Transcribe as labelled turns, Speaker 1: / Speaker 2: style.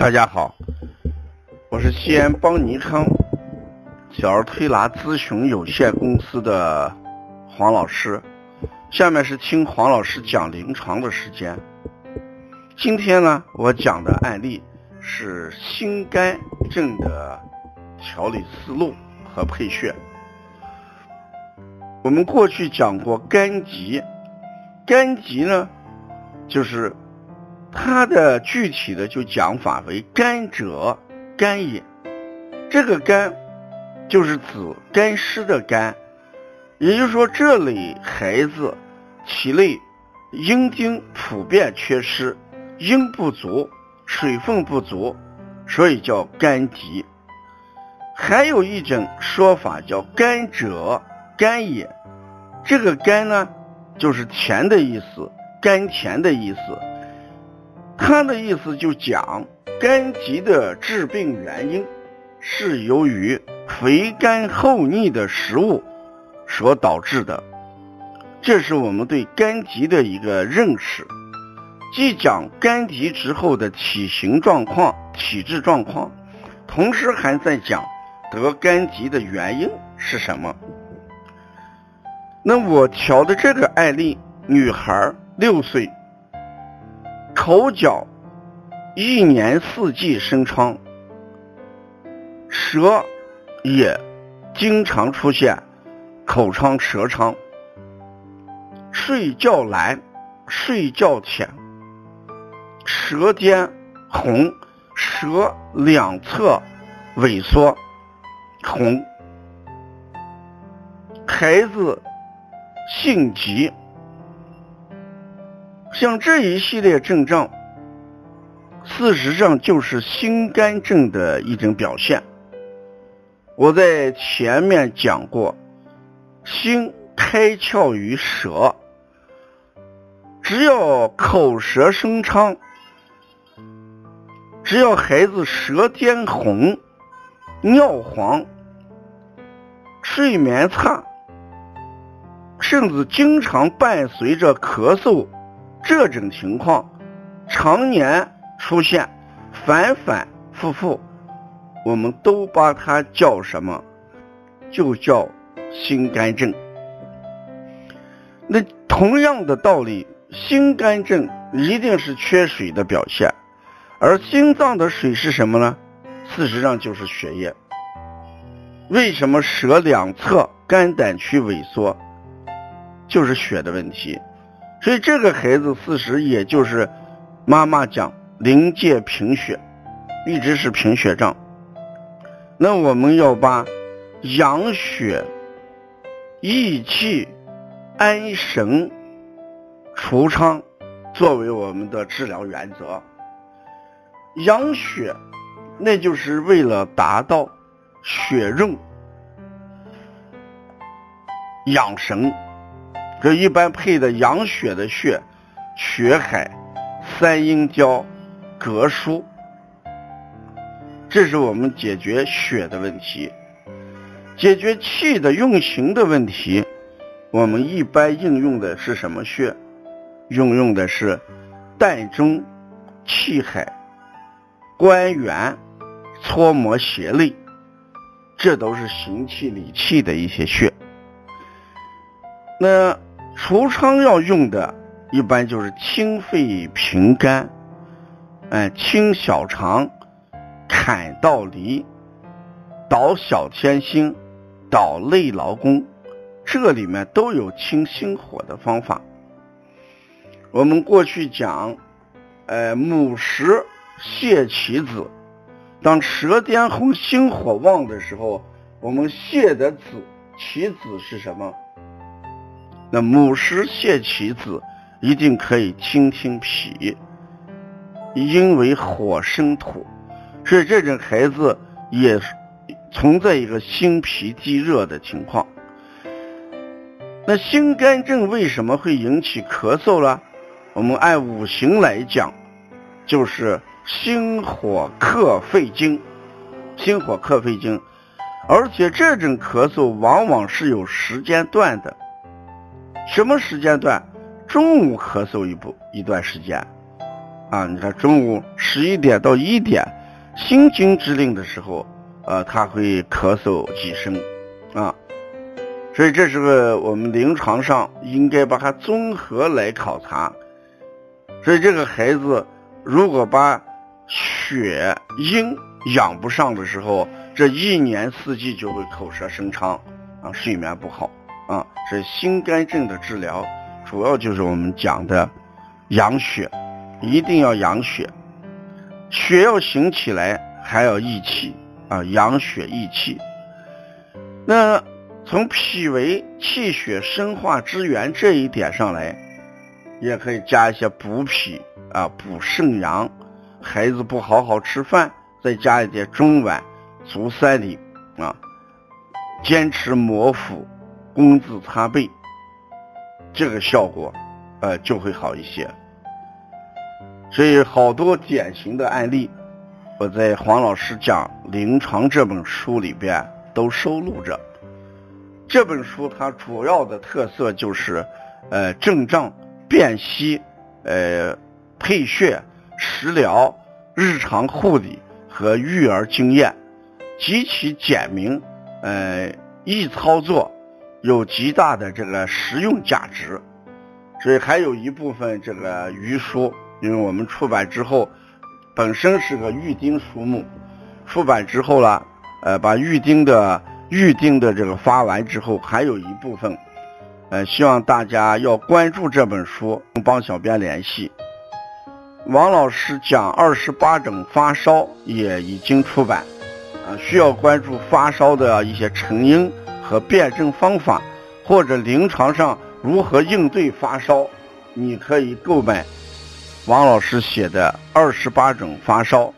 Speaker 1: 大家好，我是西安邦尼康小儿推拿咨询有限公司的黄老师。下面是听黄老师讲临床的时间。今天呢，我讲的案例是心肝症的调理思路和配穴。我们过去讲过肝疾，肝疾呢，就是它的具体的就讲法为肝者肝也。这个肝就是指干湿的肝，也就是说这类孩子体内阴精普遍缺失，阴不足，水分不足，所以叫肝疾。还有一种说法叫肝者。甘也，这个甘呢，就是甜的意思，甘甜的意思。它的意思就讲肝疾的致病原因是由于肥甘厚腻的食物所导致的。这是我们对肝疾的一个认识，既讲肝疾之后的体型状况、体质状况，同时还在讲得肝疾的原因是什么。那我调的这个案例，女孩六岁，口角一年四季生疮，舌也经常出现口疮、舌疮，睡觉难，睡觉浅，舌尖红，舌两侧萎缩红，孩子。性急，像这一系列症状，事实上就是心肝症的一种表现。我在前面讲过，心开窍于舌，只要口舌生疮，只要孩子舌尖红、尿黄、睡眠差。甚至经常伴随着咳嗽，这种情况常年出现，反反复复，我们都把它叫什么？就叫心肝症。那同样的道理，心肝症一定是缺水的表现，而心脏的水是什么呢？事实上就是血液。为什么舌两侧肝胆区萎缩？就是血的问题，所以这个孩子事实也就是妈妈讲临界贫血，一直是贫血症。那我们要把养血、益气、安神、除疮作为我们的治疗原则。养血，那就是为了达到血润、养神。这一般配的养血的穴，血海、三阴交、膈腧，这是我们解决血的问题。解决气的运行的问题，我们一般应用的是什么穴？运用的是膻中、气海、关元、搓摩胁肋，这都是行气理气的一些穴。那。除疮要用的，一般就是清肺平肝，哎，清小肠，砍道离，导小天心，导内劳宫，这里面都有清心火的方法。我们过去讲，呃，母石泻其子，当舌尖红、心火旺的时候，我们泻的子，其子是什么？那母石泻其子，一定可以清清脾，因为火生土，所以这种孩子也存在一个心脾积热的情况。那心肝症为什么会引起咳嗽呢？我们按五行来讲，就是心火克肺经，心火克肺经，而且这种咳嗽往往是有时间段的。什么时间段？中午咳嗽一部一段时间，啊，你看中午十。一点到一点，心经之令的时候，呃，他会咳嗽几声，啊，所以这是个我们临床上应该把它综合来考察。所以这个孩子如果把血阴养不上的时候，这一年四季就会口舌生疮啊，睡眠不好啊。所以心肝症的治疗主要就是我们讲的养血，一定要养血，血要行起来还要益气啊，养血益气。那从脾为气血生化之源这一点上来，也可以加一些补脾啊，补肾阳。孩子不好好吃饭，再加一点中脘、足三里啊，坚持摩腹、工字擦背，这个效果呃就会好一些。所以好多典型的案例，我在黄老师讲临床这本书里边都收录着。这本书它主要的特色就是呃症状、辨析、呃配穴。食疗、日常护理和育儿经验，极其简明，呃，易操作，有极大的这个实用价值。所以还有一部分这个余书，因为我们出版之后，本身是个预定书目，出版之后了，呃，把预定的预定的这个发完之后，还有一部分，呃，希望大家要关注这本书，帮小编联系。王老师讲二十八种发烧也已经出版，需要关注发烧的一些成因和辨证方法，或者临床上如何应对发烧，你可以购买王老师写的二十八种发烧。